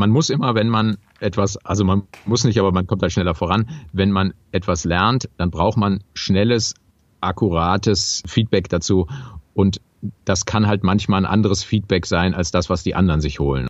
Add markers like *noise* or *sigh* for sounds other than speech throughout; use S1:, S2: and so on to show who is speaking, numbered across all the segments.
S1: man muss immer, wenn man etwas, also man muss nicht, aber man kommt da schneller voran. Wenn man etwas lernt, dann braucht man schnelles, akkurates Feedback dazu. Und das kann halt manchmal ein anderes Feedback sein als das, was die anderen sich holen.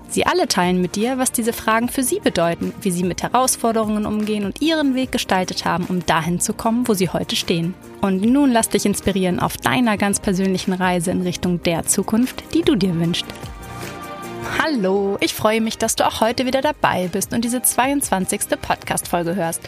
S2: Sie alle teilen mit dir, was diese Fragen für sie bedeuten, wie sie mit Herausforderungen umgehen und ihren Weg gestaltet haben, um dahin zu kommen, wo sie heute stehen. Und nun lass dich inspirieren auf deiner ganz persönlichen Reise in Richtung der Zukunft, die du dir wünschst. Hallo, ich freue mich, dass du auch heute wieder dabei bist und diese 22. Podcast-Folge hörst.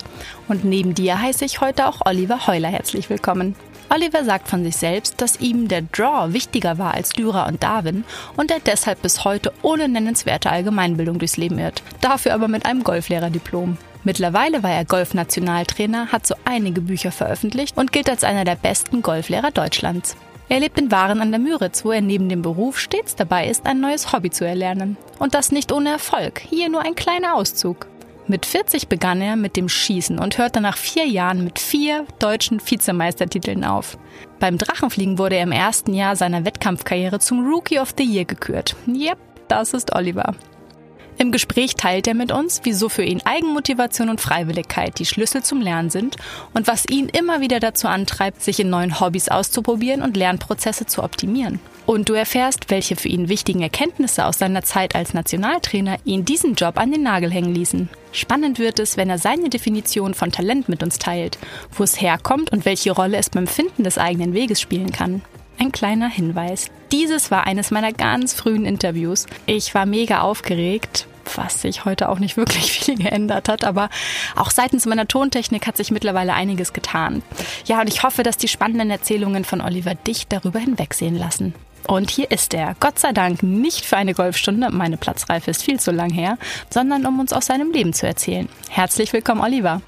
S2: Und neben dir heiße ich heute auch Oliver Heuler herzlich willkommen. Oliver sagt von sich selbst, dass ihm der Draw wichtiger war als Dürer und Darwin und er deshalb bis heute ohne nennenswerte Allgemeinbildung durchs Leben irrt, dafür aber mit einem Golflehrerdiplom. Mittlerweile war er Golfnationaltrainer, hat so einige Bücher veröffentlicht und gilt als einer der besten Golflehrer Deutschlands. Er lebt in Waren an der Müritz, wo er neben dem Beruf stets dabei ist, ein neues Hobby zu erlernen. Und das nicht ohne Erfolg. Hier nur ein kleiner Auszug. Mit 40 begann er mit dem Schießen und hörte nach vier Jahren mit vier deutschen Vizemeistertiteln auf. Beim Drachenfliegen wurde er im ersten Jahr seiner Wettkampfkarriere zum Rookie of the Year gekürt. Yep, das ist Oliver. Im Gespräch teilt er mit uns, wieso für ihn Eigenmotivation und Freiwilligkeit die Schlüssel zum Lernen sind und was ihn immer wieder dazu antreibt, sich in neuen Hobbys auszuprobieren und Lernprozesse zu optimieren. Und du erfährst, welche für ihn wichtigen Erkenntnisse aus seiner Zeit als Nationaltrainer ihn diesen Job an den Nagel hängen ließen. Spannend wird es, wenn er seine Definition von Talent mit uns teilt, wo es herkommt und welche Rolle es beim Finden des eigenen Weges spielen kann. Ein kleiner Hinweis. Dieses war eines meiner ganz frühen Interviews. Ich war mega aufgeregt, was sich heute auch nicht wirklich *laughs* viel geändert hat, aber auch seitens meiner Tontechnik hat sich mittlerweile einiges getan. Ja, und ich hoffe, dass die spannenden Erzählungen von Oliver dich darüber hinwegsehen lassen. Und hier ist er. Gott sei Dank nicht für eine Golfstunde, meine Platzreife ist viel zu lang her, sondern um uns aus seinem Leben zu erzählen. Herzlich willkommen, Oliver.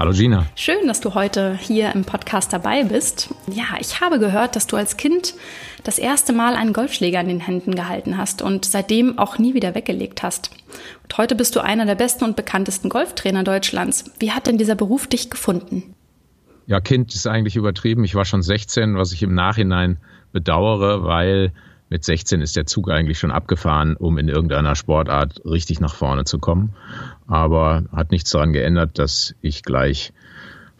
S1: Hallo Gina.
S2: Schön, dass du heute hier im Podcast dabei bist. Ja, ich habe gehört, dass du als Kind das erste Mal einen Golfschläger in den Händen gehalten hast und seitdem auch nie wieder weggelegt hast. Und heute bist du einer der besten und bekanntesten Golftrainer Deutschlands. Wie hat denn dieser Beruf dich gefunden?
S1: Ja, Kind ist eigentlich übertrieben. Ich war schon 16, was ich im Nachhinein bedauere, weil mit 16 ist der Zug eigentlich schon abgefahren, um in irgendeiner Sportart richtig nach vorne zu kommen. Aber hat nichts daran geändert, dass ich gleich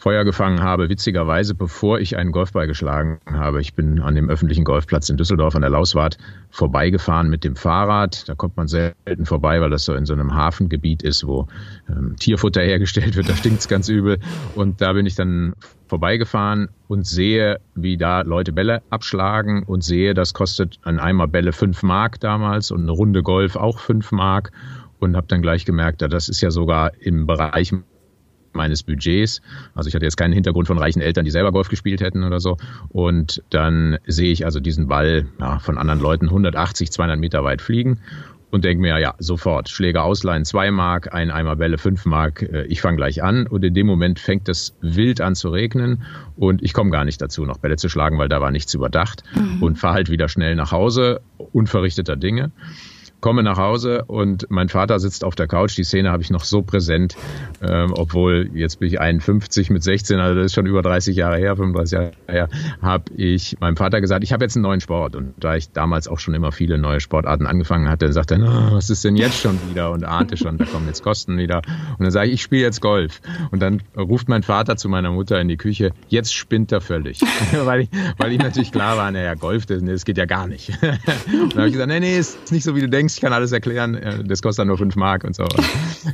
S1: Feuer gefangen habe, witzigerweise, bevor ich einen Golfball geschlagen habe. Ich bin an dem öffentlichen Golfplatz in Düsseldorf an der Lauswart vorbeigefahren mit dem Fahrrad. Da kommt man selten vorbei, weil das so in so einem Hafengebiet ist, wo ähm, Tierfutter hergestellt wird. Da stinkt's ganz übel. Und da bin ich dann vorbeigefahren und sehe, wie da Leute Bälle abschlagen und sehe, das kostet ein Eimer Bälle fünf Mark damals und eine Runde Golf auch fünf Mark und habe dann gleich gemerkt, das ist ja sogar im Bereich meines Budgets. Also ich hatte jetzt keinen Hintergrund von reichen Eltern, die selber Golf gespielt hätten oder so. Und dann sehe ich also diesen Ball ja, von anderen Leuten 180, 200 Meter weit fliegen und denke mir, ja, sofort, Schläger ausleihen, 2 Mark, ein Eimer Bälle, 5 Mark, äh, ich fange gleich an. Und in dem Moment fängt es wild an zu regnen und ich komme gar nicht dazu, noch Bälle zu schlagen, weil da war nichts überdacht mhm. und fahre halt wieder schnell nach Hause, unverrichteter Dinge komme nach Hause und mein Vater sitzt auf der Couch. Die Szene habe ich noch so präsent, ähm, obwohl jetzt bin ich 51 mit 16, also das ist schon über 30 Jahre her, 35 Jahre her, habe ich meinem Vater gesagt, ich habe jetzt einen neuen Sport. Und da ich damals auch schon immer viele neue Sportarten angefangen hatte, sagt er, oh, was ist denn jetzt schon wieder? Und ahnte schon, da kommen jetzt Kosten wieder. Und dann sage ich, ich spiele jetzt Golf. Und dann ruft mein Vater zu meiner Mutter in die Küche, jetzt spinnt er völlig. *laughs* weil, ich, weil ich natürlich klar war, naja, Golf, das, das geht ja gar nicht. *laughs* und dann habe ich gesagt, nee, nee, ist nicht so, wie du denkst denkst, ich kann alles erklären, das kostet nur fünf Mark und so.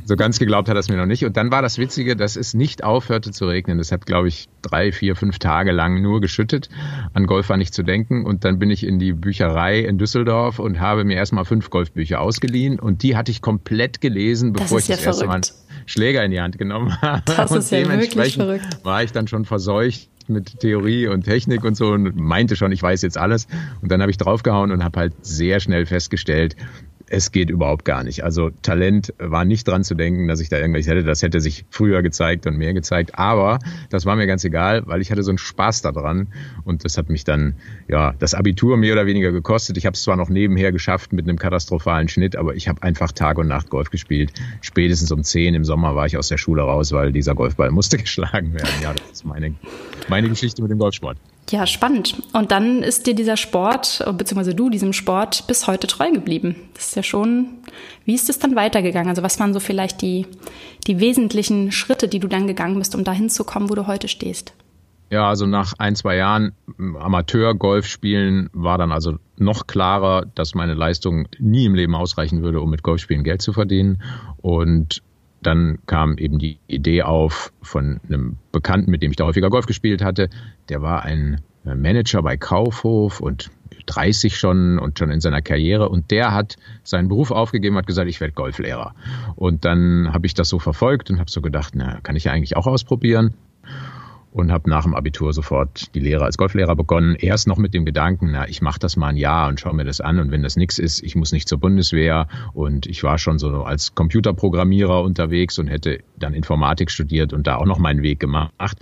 S1: so ganz geglaubt hat er es mir noch nicht. Und dann war das Witzige, dass es nicht aufhörte zu regnen. Das hat, glaube ich, drei, vier, fünf Tage lang nur geschüttet. An Golf war nicht zu denken. Und dann bin ich in die Bücherei in Düsseldorf und habe mir erstmal fünf Golfbücher ausgeliehen. Und die hatte ich komplett gelesen, bevor ich das ja erste Mal Schläger in die Hand genommen *laughs* habe.
S2: Das ist ja wirklich verrückt.
S1: War ich dann schon verseucht mit Theorie und Technik und so und meinte schon, ich weiß jetzt alles. Und dann habe ich draufgehauen und habe halt sehr schnell festgestellt, es geht überhaupt gar nicht. Also Talent war nicht dran zu denken, dass ich da irgendwelche hätte. Das hätte sich früher gezeigt und mehr gezeigt. Aber das war mir ganz egal, weil ich hatte so einen Spaß daran. Und das hat mich dann, ja, das Abitur mehr oder weniger gekostet. Ich habe es zwar noch nebenher geschafft mit einem katastrophalen Schnitt, aber ich habe einfach Tag und Nacht Golf gespielt. Spätestens um zehn im Sommer war ich aus der Schule raus, weil dieser Golfball *laughs* musste geschlagen werden. Ja, das ist meine, meine Geschichte mit dem Golfsport.
S2: Ja, spannend. Und dann ist dir dieser Sport, beziehungsweise du diesem Sport bis heute treu geblieben. Das ist ja schon, wie ist es dann weitergegangen? Also was waren so vielleicht die, die wesentlichen Schritte, die du dann gegangen bist, um dahin zu kommen, wo du heute stehst?
S1: Ja, also nach ein, zwei Jahren Amateur-Golf spielen war dann also noch klarer, dass meine Leistung nie im Leben ausreichen würde, um mit Golfspielen Geld zu verdienen. Und dann kam eben die Idee auf von einem Bekannten, mit dem ich da häufiger Golf gespielt hatte. Der war ein äh, Manager bei Kaufhof und 30 schon und schon in seiner Karriere und der hat seinen Beruf aufgegeben, hat gesagt, ich werde Golflehrer. Und dann habe ich das so verfolgt und habe so gedacht, na, kann ich ja eigentlich auch ausprobieren und habe nach dem Abitur sofort die Lehre als Golflehrer begonnen. Erst noch mit dem Gedanken, na, ich mache das mal ein Jahr und schaue mir das an und wenn das nichts ist, ich muss nicht zur Bundeswehr und ich war schon so als Computerprogrammierer unterwegs und hätte dann Informatik studiert und da auch noch meinen Weg gemacht.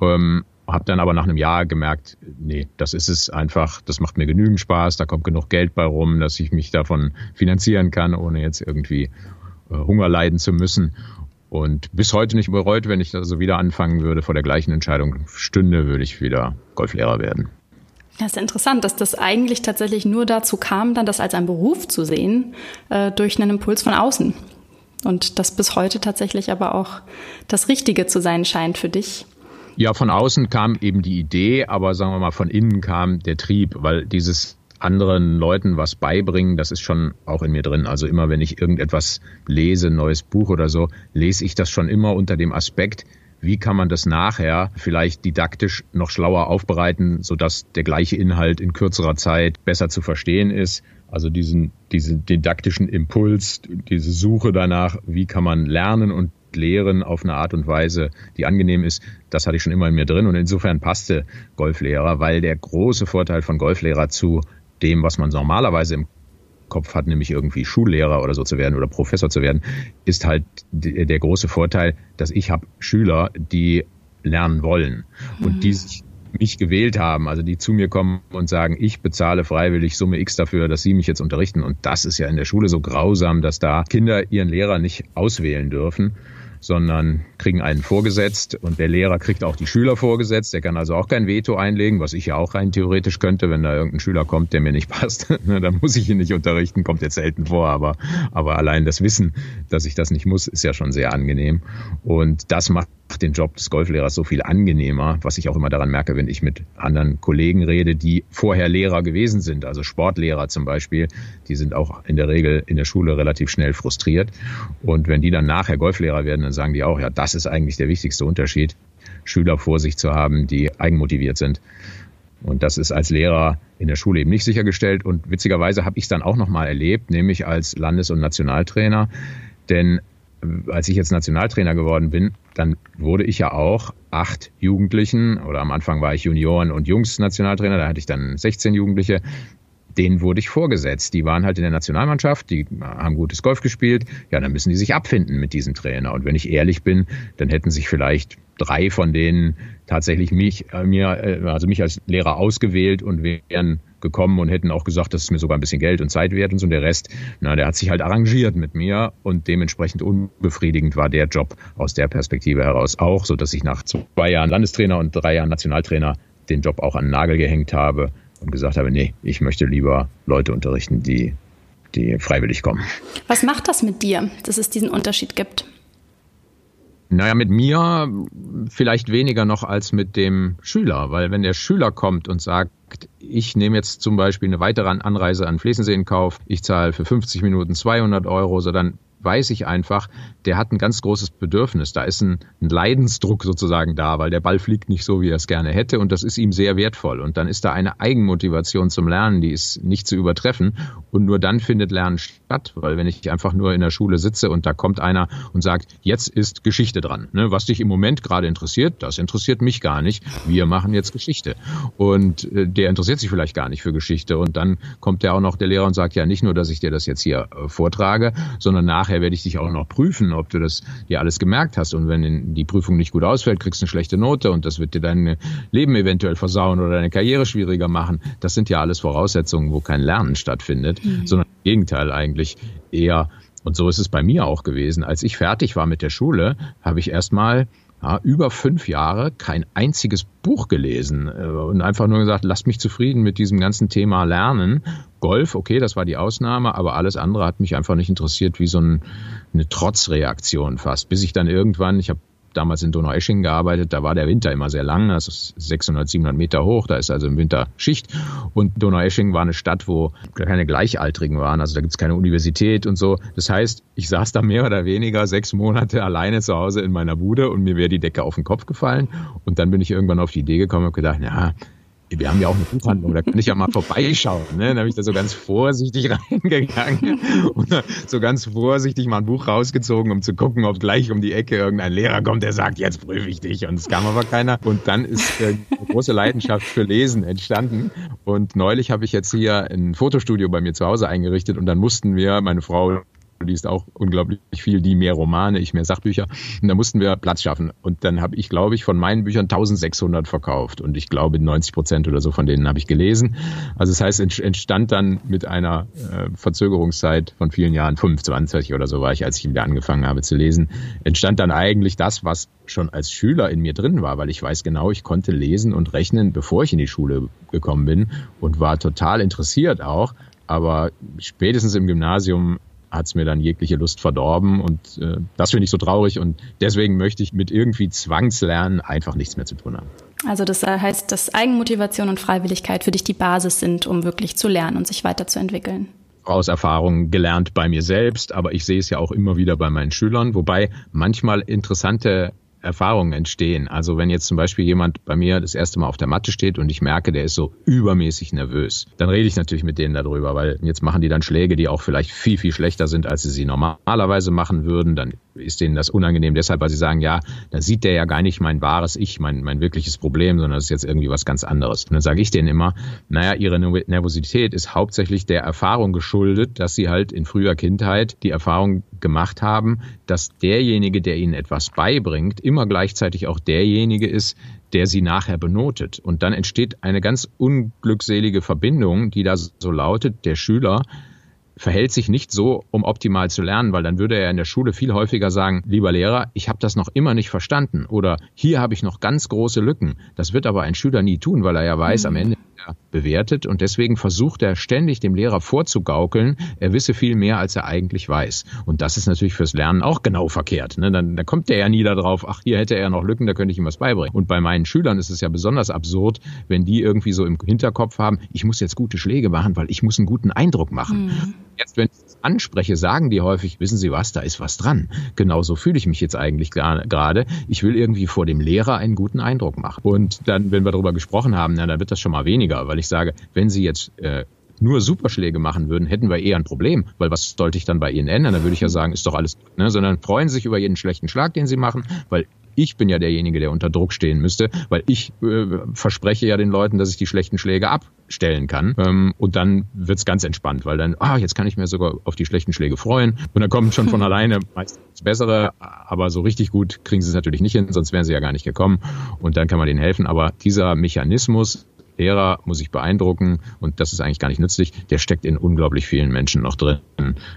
S1: Ähm, habe dann aber nach einem Jahr gemerkt, nee, das ist es einfach, das macht mir genügend Spaß, da kommt genug Geld bei rum, dass ich mich davon finanzieren kann, ohne jetzt irgendwie äh, Hunger leiden zu müssen. Und bis heute nicht bereut, wenn ich das so wieder anfangen würde, vor der gleichen Entscheidung stünde, würde ich wieder Golflehrer werden.
S2: Ja, ist interessant, dass das eigentlich tatsächlich nur dazu kam, dann das als einen Beruf zu sehen, äh, durch einen Impuls von außen. Und das bis heute tatsächlich aber auch das Richtige zu sein scheint für dich.
S1: Ja, von außen kam eben die Idee, aber sagen wir mal, von innen kam der Trieb, weil dieses anderen Leuten was beibringen, das ist schon auch in mir drin. Also immer, wenn ich irgendetwas lese, neues Buch oder so, lese ich das schon immer unter dem Aspekt, wie kann man das nachher vielleicht didaktisch noch schlauer aufbereiten, sodass der gleiche Inhalt in kürzerer Zeit besser zu verstehen ist. Also diesen, diesen didaktischen Impuls, diese Suche danach, wie kann man lernen und lehren auf eine Art und Weise, die angenehm ist, das hatte ich schon immer in mir drin. Und insofern passte Golflehrer, weil der große Vorteil von Golflehrer zu dem, was man normalerweise im Kopf hat, nämlich irgendwie Schullehrer oder so zu werden oder Professor zu werden, ist halt der große Vorteil, dass ich habe Schüler, die lernen wollen und die mhm. sich mich gewählt haben, also die zu mir kommen und sagen, ich bezahle freiwillig Summe X dafür, dass sie mich jetzt unterrichten. Und das ist ja in der Schule so grausam, dass da Kinder ihren Lehrer nicht auswählen dürfen sondern kriegen einen vorgesetzt und der Lehrer kriegt auch die Schüler vorgesetzt. Der kann also auch kein Veto einlegen, was ich ja auch rein theoretisch könnte, wenn da irgendein Schüler kommt, der mir nicht *laughs* passt. Ne, dann muss ich ihn nicht unterrichten, kommt jetzt selten vor, aber, aber allein das Wissen, dass ich das nicht muss, ist ja schon sehr angenehm. Und das macht den Job des Golflehrers so viel angenehmer, was ich auch immer daran merke, wenn ich mit anderen Kollegen rede, die vorher Lehrer gewesen sind, also Sportlehrer zum Beispiel, die sind auch in der Regel in der Schule relativ schnell frustriert. Und wenn die dann nachher Golflehrer werden, dann sagen die auch, ja, das ist eigentlich der wichtigste Unterschied, Schüler vor sich zu haben, die eigenmotiviert sind. Und das ist als Lehrer in der Schule eben nicht sichergestellt. Und witzigerweise habe ich es dann auch nochmal erlebt, nämlich als Landes- und Nationaltrainer. Denn als ich jetzt Nationaltrainer geworden bin, dann wurde ich ja auch acht Jugendlichen oder am Anfang war ich Junioren- und Jungs-Nationaltrainer, da hatte ich dann 16 Jugendliche, denen wurde ich vorgesetzt. Die waren halt in der Nationalmannschaft, die haben gutes Golf gespielt. Ja, dann müssen die sich abfinden mit diesem Trainer. Und wenn ich ehrlich bin, dann hätten sich vielleicht drei von denen tatsächlich mich, äh, mir, äh, also mich als Lehrer ausgewählt und wären gekommen und hätten auch gesagt, das ist mir sogar ein bisschen Geld und Zeit wert und so. Und der Rest, na, der hat sich halt arrangiert mit mir und dementsprechend unbefriedigend war der Job aus der Perspektive heraus auch, so dass ich nach zwei Jahren Landestrainer und drei Jahren Nationaltrainer den Job auch an den Nagel gehängt habe und gesagt habe, nee, ich möchte lieber Leute unterrichten, die, die freiwillig kommen.
S2: Was macht das mit dir, dass es diesen Unterschied gibt?
S1: Naja, mit mir vielleicht weniger noch als mit dem Schüler, weil wenn der Schüler kommt und sagt, ich nehme jetzt zum Beispiel eine weitere Anreise an Flesensee in Kauf, ich zahle für 50 Minuten 200 Euro, so dann weiß ich einfach, der hat ein ganz großes Bedürfnis. Da ist ein, ein Leidensdruck sozusagen da, weil der Ball fliegt nicht so, wie er es gerne hätte und das ist ihm sehr wertvoll. Und dann ist da eine Eigenmotivation zum Lernen, die ist nicht zu übertreffen und nur dann findet Lernen statt, weil wenn ich einfach nur in der Schule sitze und da kommt einer und sagt, jetzt ist Geschichte dran. Ne? Was dich im Moment gerade interessiert, das interessiert mich gar nicht. Wir machen jetzt Geschichte. Und äh, der interessiert sich vielleicht gar nicht für Geschichte. Und dann kommt ja auch noch der Lehrer und sagt, ja, nicht nur, dass ich dir das jetzt hier äh, vortrage, sondern nachher werde ich dich auch noch prüfen, ob du das dir alles gemerkt hast. Und wenn die Prüfung nicht gut ausfällt, kriegst du eine schlechte Note und das wird dir dein Leben eventuell versauen oder deine Karriere schwieriger machen. Das sind ja alles Voraussetzungen, wo kein Lernen stattfindet, mhm. sondern im Gegenteil eigentlich eher und so ist es bei mir auch gewesen. Als ich fertig war mit der Schule, habe ich erstmal ja, über fünf Jahre kein einziges Buch gelesen äh, und einfach nur gesagt, lasst mich zufrieden mit diesem ganzen Thema Lernen. Golf, okay, das war die Ausnahme, aber alles andere hat mich einfach nicht interessiert, wie so ein, eine Trotzreaktion fast. Bis ich dann irgendwann, ich habe damals in Donaueschingen gearbeitet, da war der Winter immer sehr lang, das ist 600, 700 Meter hoch, da ist also im Winter Schicht. Und Donaueschingen war eine Stadt, wo keine Gleichaltrigen waren, also da gibt's keine Universität und so. Das heißt, ich saß da mehr oder weniger sechs Monate alleine zu Hause in meiner Bude und mir wäre die Decke auf den Kopf gefallen. Und dann bin ich irgendwann auf die Idee gekommen und gedacht, ja, wir haben ja auch eine Buchhandlung, da kann ich ja mal vorbeischauen. Ne? Dann habe ich da so ganz vorsichtig *laughs* reingegangen und so ganz vorsichtig mal ein Buch rausgezogen, um zu gucken, ob gleich um die Ecke irgendein Lehrer kommt, der sagt, jetzt prüfe ich dich. Und es kam aber keiner. Und dann ist äh, eine große Leidenschaft für Lesen entstanden. Und neulich habe ich jetzt hier ein Fotostudio bei mir zu Hause eingerichtet und dann mussten wir, meine Frau liest auch unglaublich viel, die mehr Romane, ich mehr Sachbücher. Und da mussten wir Platz schaffen. Und dann habe ich, glaube ich, von meinen Büchern 1600 verkauft. Und ich glaube, 90 Prozent oder so von denen habe ich gelesen. Also das heißt, entstand dann mit einer äh, Verzögerungszeit von vielen Jahren, 25 oder so war ich, als ich wieder angefangen habe zu lesen, entstand dann eigentlich das, was schon als Schüler in mir drin war, weil ich weiß genau, ich konnte lesen und rechnen, bevor ich in die Schule gekommen bin und war total interessiert auch. Aber spätestens im Gymnasium hat es mir dann jegliche Lust verdorben und äh, das finde ich so traurig und deswegen möchte ich mit irgendwie Zwangslernen einfach nichts mehr zu tun haben.
S2: Also das heißt, dass Eigenmotivation und Freiwilligkeit für dich die Basis sind, um wirklich zu lernen und sich weiterzuentwickeln
S1: aus Erfahrungen gelernt bei mir selbst, aber ich sehe es ja auch immer wieder bei meinen Schülern, wobei manchmal interessante Erfahrungen entstehen. Also wenn jetzt zum Beispiel jemand bei mir das erste Mal auf der Matte steht und ich merke, der ist so übermäßig nervös, dann rede ich natürlich mit denen darüber, weil jetzt machen die dann Schläge, die auch vielleicht viel, viel schlechter sind, als sie sie normalerweise machen würden. Dann ist denen das unangenehm deshalb, weil sie sagen, ja, da sieht der ja gar nicht mein wahres Ich, mein, mein wirkliches Problem, sondern das ist jetzt irgendwie was ganz anderes. Und dann sage ich denen immer, naja, ihre Nervosität ist hauptsächlich der Erfahrung geschuldet, dass sie halt in früher Kindheit die Erfahrung gemacht haben, dass derjenige, der ihnen etwas beibringt, immer gleichzeitig auch derjenige ist, der sie nachher benotet. Und dann entsteht eine ganz unglückselige Verbindung, die da so lautet, der Schüler verhält sich nicht so, um optimal zu lernen, weil dann würde er in der Schule viel häufiger sagen, lieber Lehrer, ich habe das noch immer nicht verstanden oder hier habe ich noch ganz große Lücken. Das wird aber ein Schüler nie tun, weil er ja weiß, mhm. am Ende bewertet und deswegen versucht er ständig dem Lehrer vorzugaukeln, er wisse viel mehr, als er eigentlich weiß. Und das ist natürlich fürs Lernen auch genau verkehrt. Ne? Dann, dann kommt der ja nie darauf, ach, hier hätte er noch Lücken, da könnte ich ihm was beibringen. Und bei meinen Schülern ist es ja besonders absurd, wenn die irgendwie so im Hinterkopf haben, ich muss jetzt gute Schläge machen, weil ich muss einen guten Eindruck machen. Mhm. Jetzt, wenn ich das anspreche, sagen die häufig, wissen Sie was, da ist was dran. Genauso fühle ich mich jetzt eigentlich gerade. Ich will irgendwie vor dem Lehrer einen guten Eindruck machen. Und dann, wenn wir darüber gesprochen haben, na, dann wird das schon mal weniger, weil ich sage, wenn Sie jetzt äh, nur Superschläge machen würden, hätten wir eher ein Problem, weil was sollte ich dann bei Ihnen ändern? Da würde ich ja sagen, ist doch alles gut, ne? sondern freuen Sie sich über jeden schlechten Schlag, den Sie machen, weil ich bin ja derjenige, der unter Druck stehen müsste, weil ich äh, verspreche ja den Leuten, dass ich die schlechten Schläge abstellen kann. Ähm, und dann wird's ganz entspannt, weil dann, ah, jetzt kann ich mir sogar auf die schlechten Schläge freuen. Und dann kommen schon von *laughs* alleine meistens bessere, aber so richtig gut kriegen sie es natürlich nicht hin, sonst wären sie ja gar nicht gekommen. Und dann kann man denen helfen. Aber dieser Mechanismus, Lehrer muss ich beeindrucken und das ist eigentlich gar nicht nützlich, der steckt in unglaublich vielen Menschen noch drin,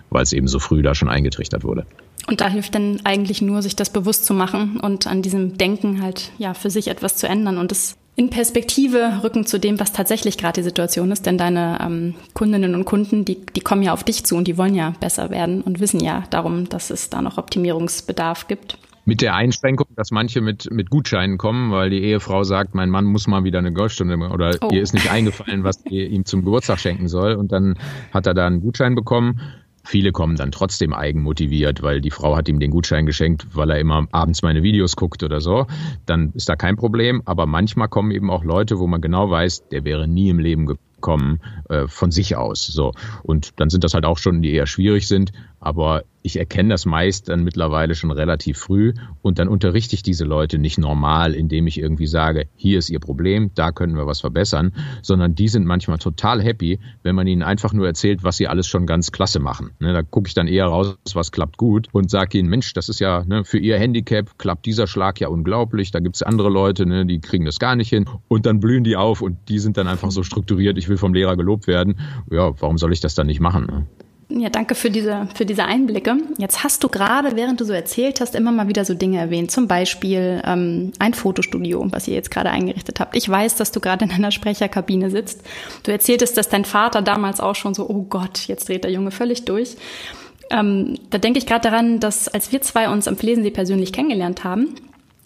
S1: weil es eben so früh da schon eingetrichtert wurde.
S2: Und da hilft dann eigentlich nur, sich das bewusst zu machen und an diesem Denken halt ja für sich etwas zu ändern und es in Perspektive rücken zu dem, was tatsächlich gerade die Situation ist. Denn deine ähm, Kundinnen und Kunden, die, die kommen ja auf dich zu und die wollen ja besser werden und wissen ja darum, dass es da noch Optimierungsbedarf gibt.
S1: Mit der Einschränkung, dass manche mit, mit Gutscheinen kommen, weil die Ehefrau sagt, mein Mann muss mal wieder eine Golfstunde oder oh. ihr ist nicht eingefallen, was ihr ihm zum Geburtstag schenken soll. Und dann hat er da einen Gutschein bekommen Viele kommen dann trotzdem eigenmotiviert, weil die Frau hat ihm den Gutschein geschenkt, weil er immer abends meine Videos guckt oder so. Dann ist da kein Problem. Aber manchmal kommen eben auch Leute, wo man genau weiß, der wäre nie im Leben gekommen kommen äh, von sich aus. So. Und dann sind das halt auch schon, die eher schwierig sind. Aber ich erkenne das meist dann mittlerweile schon relativ früh und dann unterrichte ich diese Leute nicht normal, indem ich irgendwie sage, hier ist ihr Problem, da können wir was verbessern, sondern die sind manchmal total happy, wenn man ihnen einfach nur erzählt, was sie alles schon ganz klasse machen. Ne, da gucke ich dann eher raus, was klappt gut und sage ihnen, Mensch, das ist ja ne, für ihr Handicap klappt dieser Schlag ja unglaublich, da gibt es andere Leute, ne, die kriegen das gar nicht hin und dann blühen die auf und die sind dann einfach so strukturiert, ich will vom Lehrer gelobt werden. Ja, warum soll ich das dann nicht machen?
S2: Ja, danke für diese, für diese Einblicke. Jetzt hast du gerade, während du so erzählt hast, immer mal wieder so Dinge erwähnt. Zum Beispiel ähm, ein Fotostudio, was ihr jetzt gerade eingerichtet habt. Ich weiß, dass du gerade in einer Sprecherkabine sitzt. Du erzähltest, dass dein Vater damals auch schon so, oh Gott, jetzt dreht der Junge völlig durch. Ähm, da denke ich gerade daran, dass als wir zwei uns am Flesensee persönlich kennengelernt haben,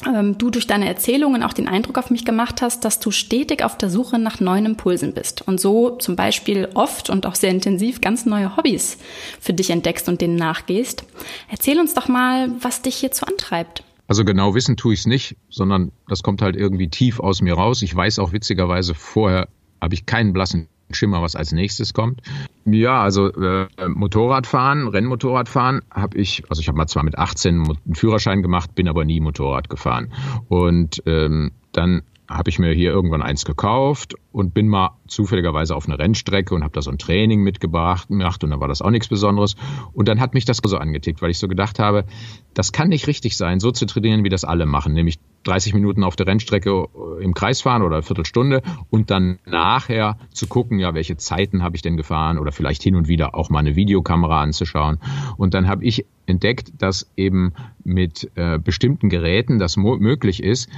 S2: du durch deine Erzählungen auch den Eindruck auf mich gemacht hast, dass du stetig auf der Suche nach neuen Impulsen bist und so zum Beispiel oft und auch sehr intensiv ganz neue Hobbys für dich entdeckst und denen nachgehst. Erzähl uns doch mal, was dich hierzu antreibt.
S1: Also genau wissen tue ich es nicht, sondern das kommt halt irgendwie tief aus mir raus. Ich weiß auch witzigerweise vorher, habe ich keinen blassen Schimmer, was als nächstes kommt. Ja, also äh, Motorradfahren, Rennmotorradfahren habe ich, also ich habe mal zwar mit 18 einen Führerschein gemacht, bin aber nie Motorrad gefahren. Und ähm, dann habe ich mir hier irgendwann eins gekauft und bin mal zufälligerweise auf eine Rennstrecke und habe da so ein Training mitgebracht gemacht und dann war das auch nichts Besonderes. Und dann hat mich das so angetickt, weil ich so gedacht habe, das kann nicht richtig sein, so zu trainieren, wie das alle machen, nämlich 30 Minuten auf der Rennstrecke im Kreis fahren oder eine Viertelstunde und dann nachher zu gucken, ja, welche Zeiten habe ich denn gefahren oder vielleicht hin und wieder auch mal eine Videokamera anzuschauen. Und dann habe ich entdeckt, dass eben mit äh, bestimmten Geräten das möglich ist,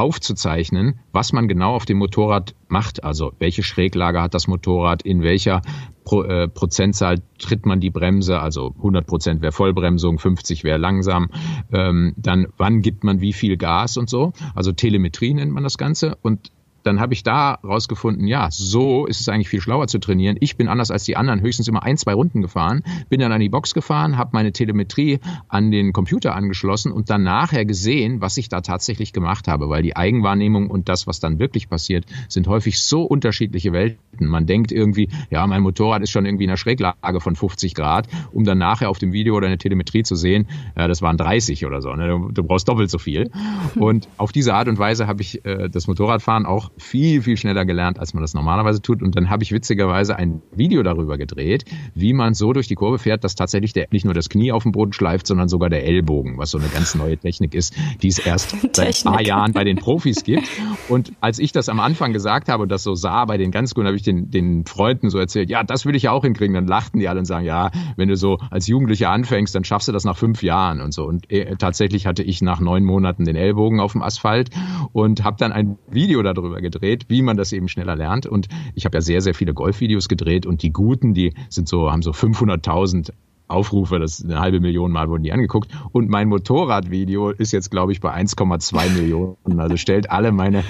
S1: aufzuzeichnen, was man genau auf dem Motorrad macht. Also welche Schräglage hat das Motorrad, in welcher Pro, äh, Prozentzahl tritt man die Bremse, also 100 Prozent wäre Vollbremsung, 50 wäre langsam. Ähm, dann wann gibt man wie viel Gas und so. Also Telemetrie nennt man das Ganze. Und dann habe ich da rausgefunden, ja, so ist es eigentlich viel schlauer zu trainieren. Ich bin anders als die anderen höchstens immer ein, zwei Runden gefahren, bin dann an die Box gefahren, habe meine Telemetrie an den Computer angeschlossen und dann nachher gesehen, was ich da tatsächlich gemacht habe, weil die Eigenwahrnehmung und das, was dann wirklich passiert, sind häufig so unterschiedliche Welten. Man denkt irgendwie, ja, mein Motorrad ist schon irgendwie in einer Schräglage von 50 Grad, um dann nachher auf dem Video oder in der Telemetrie zu sehen, ja, das waren 30 oder so. Ne? Du, brauchst doppelt so viel. *laughs* Und auf diese Art und Weise habe ich äh, das Motorradfahren auch viel, viel schneller gelernt, als man das normalerweise tut. Und dann habe ich witzigerweise ein Video darüber gedreht, wie man so durch die Kurve fährt, dass tatsächlich der, nicht nur das Knie auf dem Boden schleift, sondern sogar der Ellbogen, was so eine ganz neue Technik ist, die es erst *laughs* seit ein paar Jahren bei den Profis gibt. Und als ich das am Anfang gesagt habe und das so sah bei den ganz guten, habe ich den, den Freunden so erzählt, ja, das will ich ja auch hinkriegen. Dann lachten die alle und sagen, ja, wenn du so als Jugendlicher anfängst, dann schaffst du das nach fünf Jahren und so. Und äh, tatsächlich hatte ich nach neun Monaten den Ellbogen auf dem Asphalt und habe dann ein Video darüber gedreht, wie man das eben schneller lernt. Und ich habe ja sehr, sehr viele Golfvideos gedreht und die guten, die sind so, haben so 500.000 Aufrufe, das eine halbe Million Mal wurden die angeguckt. Und mein Motorradvideo ist jetzt, glaube ich, bei 1,2 Millionen. Also stellt alle meine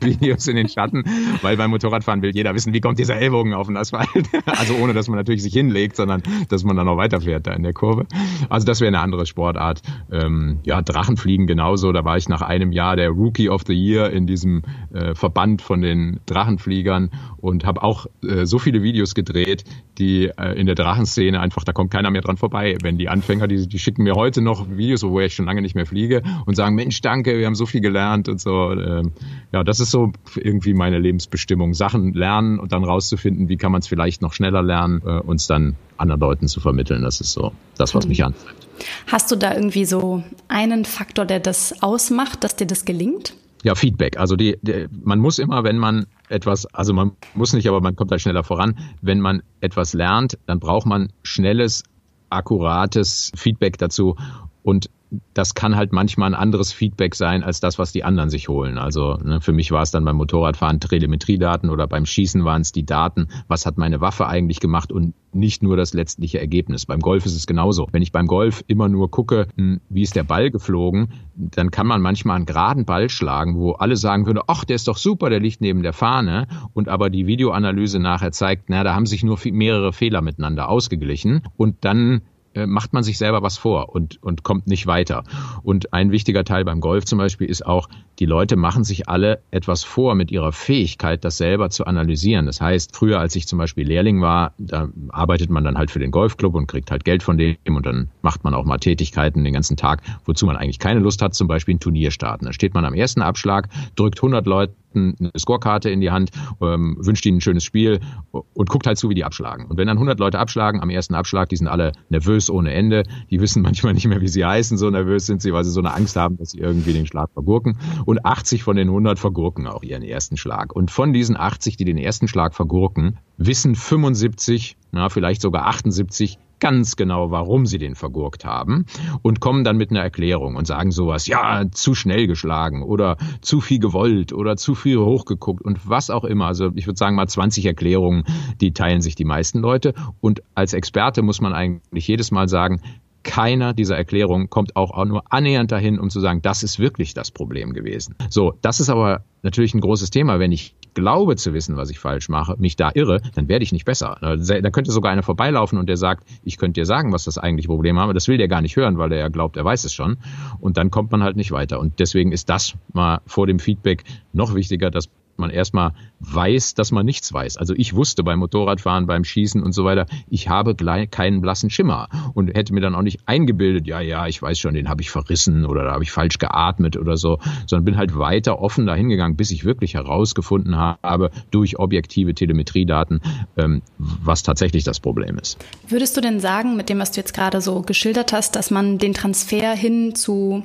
S1: Videos in den Schatten, weil beim Motorradfahren will jeder wissen, wie kommt dieser Ellbogen auf den Asphalt. *laughs* Also ohne, dass man natürlich sich hinlegt, sondern dass man dann noch weiterfährt da in der Kurve. Also das wäre eine andere Sportart. Ähm, ja, Drachenfliegen genauso. Da war ich nach einem Jahr der Rookie of the Year in diesem äh, Verband von den Drachenfliegern und habe auch äh, so viele Videos gedreht, die äh, in der Drachenszene einfach da kommt keiner mehr dran vorbei. Wenn die Anfänger, die, die schicken mir heute noch Videos, wo ich schon lange nicht mehr fliege und sagen, Mensch, danke, wir haben so viel gelernt und so. Ähm, ja, das ist so irgendwie meine Lebensbestimmung. Sachen lernen und dann rauszufinden, wie kann man es vielleicht noch schneller lernen, äh, uns dann anderen Leuten zu vermitteln. Das ist so das, was mich antreibt.
S2: Hast du da irgendwie so einen Faktor, der das ausmacht, dass dir das gelingt?
S1: Ja, Feedback. Also die, die, man muss immer, wenn man etwas, also man muss nicht, aber man kommt da schneller voran. Wenn man etwas lernt, dann braucht man schnelles, akkurates Feedback dazu. Und das kann halt manchmal ein anderes Feedback sein als das, was die anderen sich holen. Also ne, für mich war es dann beim Motorradfahren Telemetriedaten oder beim Schießen waren es die Daten, was hat meine Waffe eigentlich gemacht und nicht nur das letztliche Ergebnis. Beim Golf ist es genauso. Wenn ich beim Golf immer nur gucke, hm, wie ist der Ball geflogen, dann kann man manchmal einen geraden Ball schlagen, wo alle sagen würden, ach, der ist doch super, der liegt neben der Fahne. Und aber die Videoanalyse nachher zeigt, na, da haben sich nur mehrere Fehler miteinander ausgeglichen. Und dann macht man sich selber was vor und, und kommt nicht weiter. Und ein wichtiger Teil beim Golf zum Beispiel ist auch, die Leute machen sich alle etwas vor mit ihrer Fähigkeit, das selber zu analysieren. Das heißt, früher, als ich zum Beispiel Lehrling war, da arbeitet man dann halt für den Golfclub und kriegt halt Geld von dem und dann macht man auch mal Tätigkeiten den ganzen Tag, wozu man eigentlich keine Lust hat, zum Beispiel ein Turnier starten. Da steht man am ersten Abschlag, drückt 100 Leute eine Scorekarte in die Hand, ähm, wünscht ihnen ein schönes Spiel und guckt halt zu, wie die abschlagen. Und wenn dann 100 Leute abschlagen am ersten Abschlag, die sind alle nervös ohne Ende, die wissen *laughs* manchmal nicht mehr, wie sie heißen, so nervös sind sie, weil sie so eine Angst haben, dass sie irgendwie den Schlag vergurken. Und 80 von den 100 vergurken auch ihren ersten Schlag. Und von diesen 80, die den ersten Schlag vergurken, wissen 75, na, vielleicht sogar 78, ganz genau, warum sie den vergurkt haben und kommen dann mit einer Erklärung und sagen sowas, ja, zu schnell geschlagen oder zu viel gewollt oder zu viel hochgeguckt und was auch immer. Also ich würde sagen mal 20 Erklärungen, die teilen sich die meisten Leute und als Experte muss man eigentlich jedes Mal sagen, keiner dieser Erklärungen kommt auch, nur annähernd dahin, um zu sagen, das ist wirklich das Problem gewesen. So, das ist aber natürlich ein großes Thema. Wenn ich glaube zu wissen, was ich falsch mache, mich da irre, dann werde ich nicht besser. Da könnte sogar einer vorbeilaufen und der sagt, ich könnte dir sagen, was das eigentliche Problem habe. Das will der gar nicht hören, weil er ja glaubt, er weiß es schon. Und dann kommt man halt nicht weiter. Und deswegen ist das mal vor dem Feedback noch wichtiger, dass man erstmal weiß, dass man nichts weiß. Also ich wusste beim Motorradfahren, beim Schießen und so weiter, ich habe keinen blassen Schimmer und hätte mir dann auch nicht eingebildet, ja, ja, ich weiß schon, den habe ich verrissen oder da habe ich falsch geatmet oder so, sondern bin halt weiter offen dahin gegangen, bis ich wirklich herausgefunden habe durch objektive Telemetriedaten, ähm, was tatsächlich das Problem ist.
S2: Würdest du denn sagen, mit dem, was du jetzt gerade so geschildert hast, dass man den Transfer hin zu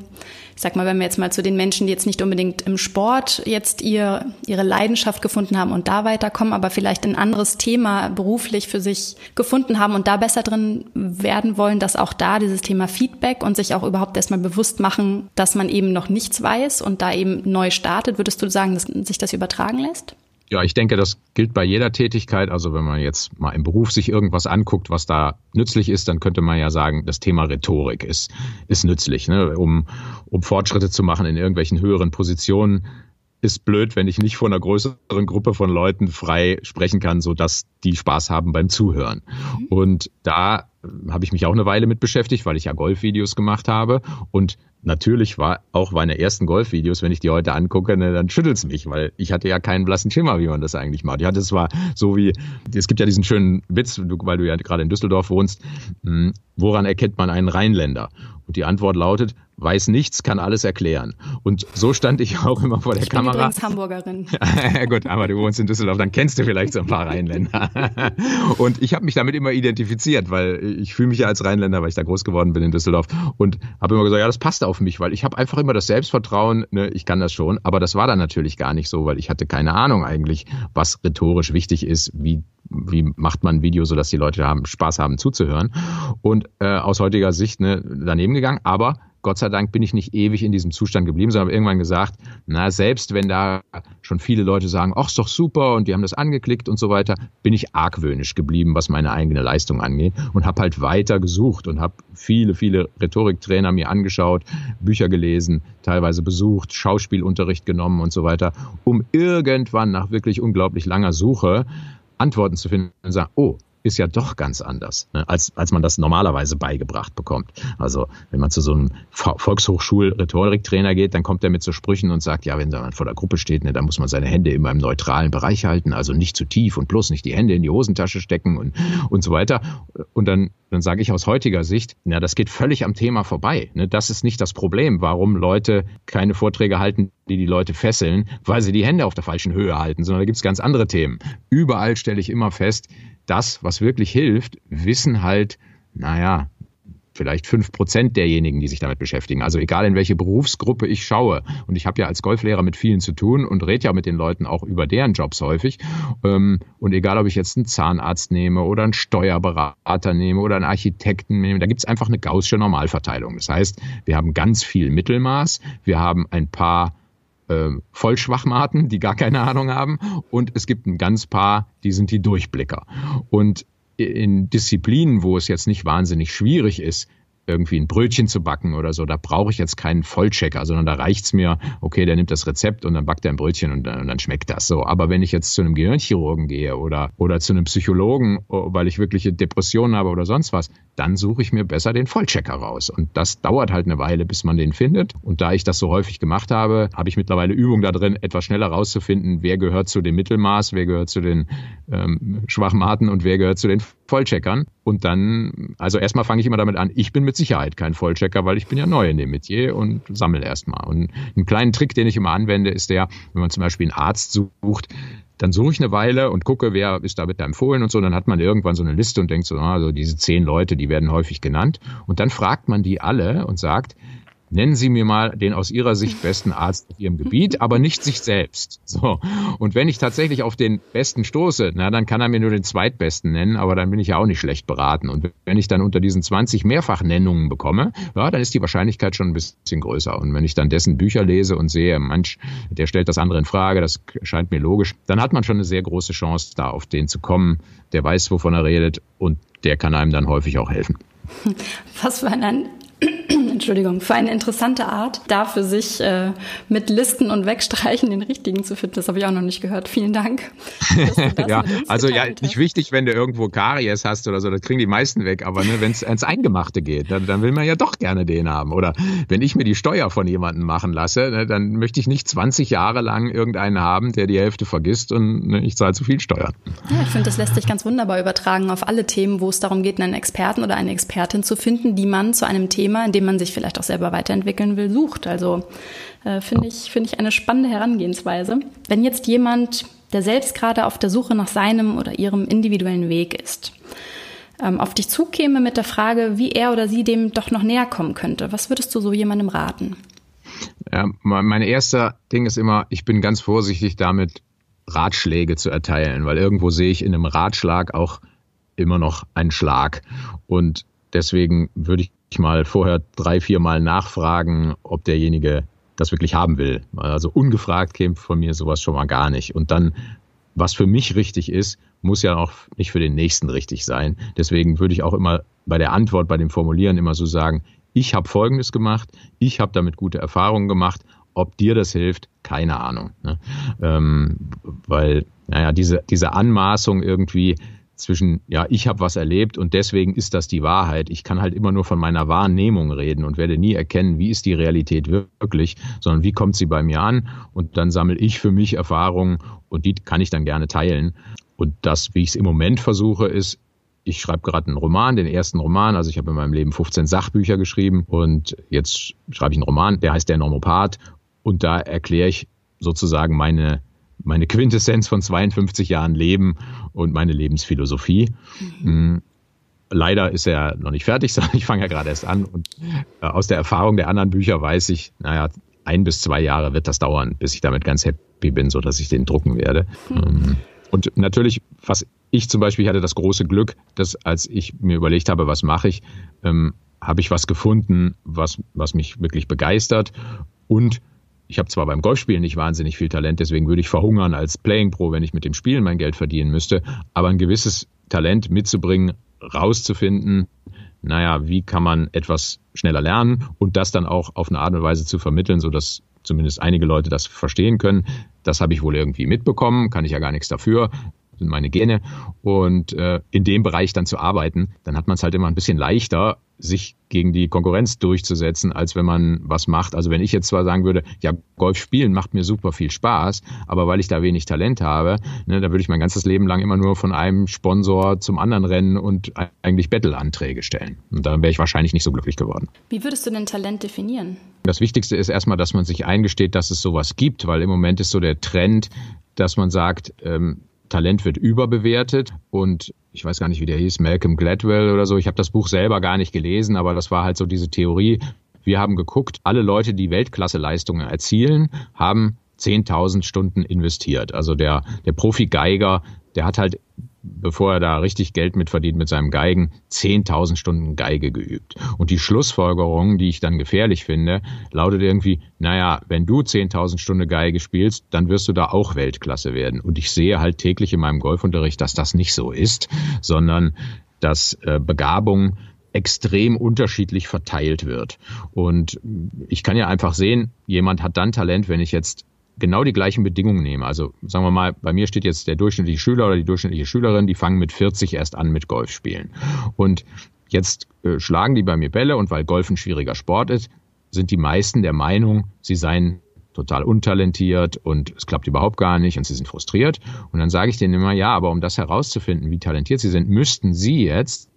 S2: ich sag mal, wenn wir jetzt mal zu den Menschen, die jetzt nicht unbedingt im Sport jetzt ihr, ihre Leidenschaft gefunden haben und da weiterkommen, aber vielleicht ein anderes Thema beruflich für sich gefunden haben und da besser drin werden wollen, dass auch da dieses Thema Feedback und sich auch überhaupt erstmal bewusst machen, dass man eben noch nichts weiß und da eben neu startet, würdest du sagen, dass sich das übertragen lässt?
S1: Ja, ich denke, das gilt bei jeder Tätigkeit. Also wenn man jetzt mal im Beruf sich irgendwas anguckt, was da nützlich ist, dann könnte man ja sagen, das Thema Rhetorik ist, ist nützlich, ne? um, um Fortschritte zu machen in irgendwelchen höheren Positionen. Ist blöd, wenn ich nicht vor einer größeren Gruppe von Leuten frei sprechen kann, so dass die Spaß haben beim Zuhören. Mhm. Und da habe ich mich auch eine Weile mit beschäftigt, weil ich ja Golfvideos gemacht habe. Und natürlich war auch meine ersten Golfvideos, wenn ich die heute angucke, ne, dann schüttelt es mich, weil ich hatte ja keinen blassen Schimmer, wie man das eigentlich macht. Ich hatte es zwar so wie, es gibt ja diesen schönen Witz, weil du ja gerade in Düsseldorf wohnst, hm, woran erkennt man einen Rheinländer? Und die Antwort lautet, weiß nichts, kann alles erklären. Und so stand ich auch immer vor der
S2: ich
S1: Kamera.
S2: Bin übrigens Hamburgerin. *laughs*
S1: gut, aber du wohnst in Düsseldorf, dann kennst du vielleicht so ein paar Rheinländer. *laughs* und ich habe mich damit immer identifiziert, weil ich fühle mich ja als Rheinländer, weil ich da groß geworden bin in Düsseldorf und habe immer gesagt, ja, das passt auf mich, weil ich habe einfach immer das Selbstvertrauen, ne, ich kann das schon, aber das war dann natürlich gar nicht so, weil ich hatte keine Ahnung eigentlich, was rhetorisch wichtig ist, wie wie macht man ein Video, sodass die Leute haben, Spaß haben zuzuhören. Und äh, aus heutiger Sicht ne, daneben gegangen. Aber Gott sei Dank bin ich nicht ewig in diesem Zustand geblieben, sondern habe irgendwann gesagt, na, selbst wenn da schon viele Leute sagen, ach, ist doch super und die haben das angeklickt und so weiter, bin ich argwöhnisch geblieben, was meine eigene Leistung angeht und habe halt weiter gesucht und habe viele, viele Rhetoriktrainer mir angeschaut, Bücher gelesen, teilweise besucht, Schauspielunterricht genommen und so weiter, um irgendwann nach wirklich unglaublich langer Suche Antworten zu finden und sagen, oh, ist ja doch ganz anders, ne, als, als man das normalerweise beigebracht bekommt. Also wenn man zu so einem Volkshochschul-Rhetoriktrainer geht, dann kommt er mit so Sprüchen und sagt, ja, wenn man vor der Gruppe steht, ne, dann muss man seine Hände immer im neutralen Bereich halten, also nicht zu tief und bloß nicht die Hände in die Hosentasche stecken und, und so weiter. Und dann, dann sage ich aus heutiger Sicht, na, das geht völlig am Thema vorbei. Ne? Das ist nicht das Problem, warum Leute keine Vorträge halten, die die Leute fesseln, weil sie die Hände auf der falschen Höhe halten, sondern da gibt es ganz andere Themen. Überall stelle ich immer fest, das, was wirklich hilft, wissen halt, naja, vielleicht fünf Prozent derjenigen, die sich damit beschäftigen. Also egal in welche Berufsgruppe ich schaue. Und ich habe ja als Golflehrer mit vielen zu tun und rede ja mit den Leuten auch über deren Jobs häufig. Ähm, und egal, ob ich jetzt einen Zahnarzt nehme oder einen Steuerberater nehme oder einen Architekten nehme, da gibt es einfach eine gaußsche Normalverteilung. Das heißt, wir haben ganz viel Mittelmaß, wir haben ein paar äh, Vollschwachmaten, die gar keine Ahnung haben. Und es gibt ein ganz paar, die sind die Durchblicker. Und in Disziplinen, wo es jetzt nicht wahnsinnig schwierig ist, irgendwie ein Brötchen zu backen oder so, da brauche ich jetzt keinen Vollchecker, sondern da reicht's mir, okay, der nimmt das Rezept und dann backt er ein Brötchen und dann, und dann schmeckt das so. Aber wenn ich jetzt zu einem Gehirnchirurgen gehe oder, oder zu einem Psychologen, oh, weil ich wirkliche Depressionen habe oder sonst was, dann suche ich mir besser den Vollchecker raus. Und das dauert halt eine Weile, bis man den findet. Und da ich das so häufig gemacht habe, habe ich mittlerweile Übung da drin, etwas schneller rauszufinden, wer gehört zu dem Mittelmaß, wer gehört zu den ähm, Schwachmaten und wer gehört zu den Vollcheckern. Und dann, also erstmal fange ich immer damit an, ich bin mit Sicherheit kein Vollchecker, weil ich bin ja neu in dem Metier und sammle erstmal. Und einen kleinen Trick, den ich immer anwende, ist der, wenn man zum Beispiel einen Arzt sucht, dann suche ich eine Weile und gucke, wer ist da bitte empfohlen und so. Dann hat man irgendwann so eine Liste und denkt so, also diese zehn Leute, die werden häufig genannt. Und dann fragt man die alle und sagt, nennen Sie mir mal den aus Ihrer Sicht besten Arzt auf Ihrem Gebiet, *laughs* aber nicht sich selbst. So. Und wenn ich tatsächlich auf den besten stoße, na, dann kann er mir nur den zweitbesten nennen, aber dann bin ich ja auch nicht schlecht beraten. Und wenn ich dann unter diesen 20 Mehrfachnennungen bekomme, ja, dann ist die Wahrscheinlichkeit schon ein bisschen größer. Und wenn ich dann dessen Bücher lese und sehe, manch, der stellt das andere in Frage, das scheint mir logisch, dann hat man schon eine sehr große Chance, da auf den zu kommen, der weiß, wovon er redet und der kann einem dann häufig auch helfen.
S2: Was für ein *clears throat* Entschuldigung, für eine interessante Art, da für sich äh, mit Listen und Wegstreichen den richtigen zu finden. Das habe ich auch noch nicht gehört. Vielen Dank. *laughs*
S1: ja, also ja, nicht wichtig, wenn du irgendwo Karies hast oder so, das kriegen die meisten weg. Aber ne, wenn es ans Eingemachte geht, dann, dann, will man ja doch gerne den haben. Oder wenn ich mir die Steuer von jemandem machen lasse, ne, dann möchte ich nicht 20 Jahre lang irgendeinen haben, der die Hälfte vergisst und ne, ich zahle zu viel Steuern.
S2: Ja, ich finde, das lässt sich ganz wunderbar übertragen auf alle Themen, wo es darum geht, einen Experten oder eine Expertin zu finden, die man zu einem Thema, in dem man sich vielleicht auch selber weiterentwickeln will, sucht. Also äh, finde ich, finde ich eine spannende Herangehensweise. Wenn jetzt jemand, der selbst gerade auf der Suche nach seinem oder ihrem individuellen Weg ist, ähm, auf dich zukäme mit der Frage, wie er oder sie dem doch noch näher kommen könnte, was würdest du so jemandem raten?
S1: Ja, mein erster Ding ist immer, ich bin ganz vorsichtig damit, Ratschläge zu erteilen, weil irgendwo sehe ich in einem Ratschlag auch immer noch einen Schlag. Und deswegen würde ich mal vorher drei, vier Mal nachfragen, ob derjenige das wirklich haben will. Also ungefragt käme von mir sowas schon mal gar nicht. Und dann, was für mich richtig ist, muss ja auch nicht für den nächsten richtig sein. Deswegen würde ich auch immer bei der Antwort, bei dem Formulieren immer so sagen, ich habe Folgendes gemacht, ich habe damit gute Erfahrungen gemacht, ob dir das hilft, keine Ahnung. Ne? Ähm, weil, naja, diese, diese Anmaßung irgendwie, zwischen, ja, ich habe was erlebt und deswegen ist das die Wahrheit. Ich kann halt immer nur von meiner Wahrnehmung reden und werde nie erkennen, wie ist die Realität wirklich, sondern wie kommt sie bei mir an und dann sammle ich für mich Erfahrungen und die kann ich dann gerne teilen. Und das, wie ich es im Moment versuche, ist, ich schreibe gerade einen Roman, den ersten Roman. Also ich habe in meinem Leben 15 Sachbücher geschrieben und jetzt schreibe ich einen Roman, der heißt Der Normopath und da erkläre ich sozusagen meine meine Quintessenz von 52 Jahren Leben und meine Lebensphilosophie. Mhm. Leider ist er noch nicht fertig, *laughs* sondern ich fange ja gerade erst an. Und äh, aus der Erfahrung der anderen Bücher weiß ich, naja, ein bis zwei Jahre wird das dauern, bis ich damit ganz happy bin, so dass ich den drucken werde. Mhm. Und natürlich, was ich zum Beispiel hatte das große Glück, dass als ich mir überlegt habe, was mache ich, ähm, habe ich was gefunden, was, was mich wirklich begeistert und ich habe zwar beim Golfspielen nicht wahnsinnig viel Talent, deswegen würde ich verhungern als Playing Pro, wenn ich mit dem Spielen mein Geld verdienen müsste, aber ein gewisses Talent mitzubringen, rauszufinden, naja, wie kann man etwas schneller lernen und das dann auch auf eine Art und Weise zu vermitteln, sodass zumindest einige Leute das verstehen können. Das habe ich wohl irgendwie mitbekommen, kann ich ja gar nichts dafür sind meine Gene. Und äh, in dem Bereich dann zu arbeiten, dann hat man es halt immer ein bisschen leichter, sich gegen die Konkurrenz durchzusetzen, als wenn man was macht. Also wenn ich jetzt zwar sagen würde, ja, Golf spielen macht mir super viel Spaß, aber weil ich da wenig Talent habe, ne, da würde ich mein ganzes Leben lang immer nur von einem Sponsor zum anderen rennen und eigentlich Bettelanträge stellen. Und dann wäre ich wahrscheinlich nicht so glücklich geworden.
S2: Wie würdest du denn Talent definieren?
S1: Das Wichtigste ist erstmal, dass man sich eingesteht, dass es sowas gibt, weil im Moment ist so der Trend, dass man sagt, ähm, Talent wird überbewertet und ich weiß gar nicht, wie der hieß, Malcolm Gladwell oder so. Ich habe das Buch selber gar nicht gelesen, aber das war halt so diese Theorie. Wir haben geguckt, alle Leute, die Weltklasseleistungen erzielen, haben 10.000 Stunden investiert. Also der, der Profi-Geiger, der hat halt bevor er da richtig Geld mit verdient mit seinem Geigen, 10.000 Stunden Geige geübt. Und die Schlussfolgerung, die ich dann gefährlich finde, lautet irgendwie, naja, wenn du 10.000 Stunden Geige spielst, dann wirst du da auch Weltklasse werden. Und ich sehe halt täglich in meinem Golfunterricht, dass das nicht so ist, sondern dass äh, Begabung extrem unterschiedlich verteilt wird. Und ich kann ja einfach sehen, jemand hat dann Talent, wenn ich jetzt genau die gleichen Bedingungen nehme. Also sagen wir mal, bei mir steht jetzt der durchschnittliche Schüler oder die durchschnittliche Schülerin, die fangen mit 40 erst an mit Golf spielen. Und jetzt äh, schlagen die bei mir Bälle und weil Golf ein schwieriger Sport ist, sind die meisten der Meinung, sie seien total untalentiert und es klappt überhaupt gar nicht und sie sind frustriert. Und dann sage ich denen immer, ja, aber um das herauszufinden, wie talentiert sie sind, müssten sie jetzt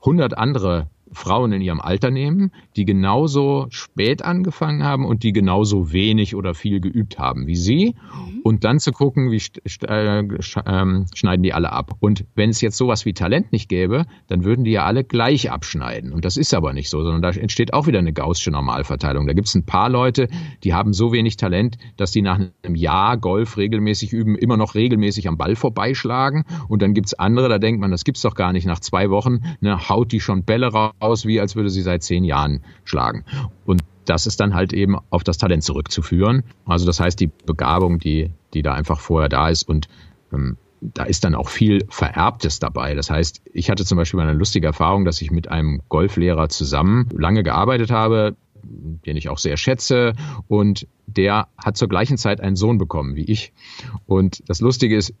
S1: 100 andere Frauen in ihrem Alter nehmen, die genauso spät angefangen haben und die genauso wenig oder viel geübt haben wie sie mhm. und dann zu gucken, wie äh, ähm, schneiden die alle ab. Und wenn es jetzt sowas wie Talent nicht gäbe, dann würden die ja alle gleich abschneiden. Und das ist aber nicht so, sondern da entsteht auch wieder eine gaußsche Normalverteilung. Da gibt es ein paar Leute, die haben so wenig Talent, dass die nach einem Jahr Golf regelmäßig üben, immer noch regelmäßig am Ball vorbeischlagen. Und dann gibt es andere, da denkt man, das gibt's doch gar nicht. Nach zwei Wochen ne, haut die schon Bälle raus aus, wie als würde sie seit zehn Jahren schlagen. Und das ist dann halt eben auf das Talent zurückzuführen. Also das heißt, die Begabung, die, die da einfach vorher da ist und ähm, da ist dann auch viel Vererbtes dabei. Das heißt, ich hatte zum Beispiel eine lustige Erfahrung, dass ich mit einem Golflehrer zusammen lange gearbeitet habe, den ich auch sehr schätze. Und der hat zur gleichen Zeit einen Sohn bekommen wie ich. Und das Lustige ist,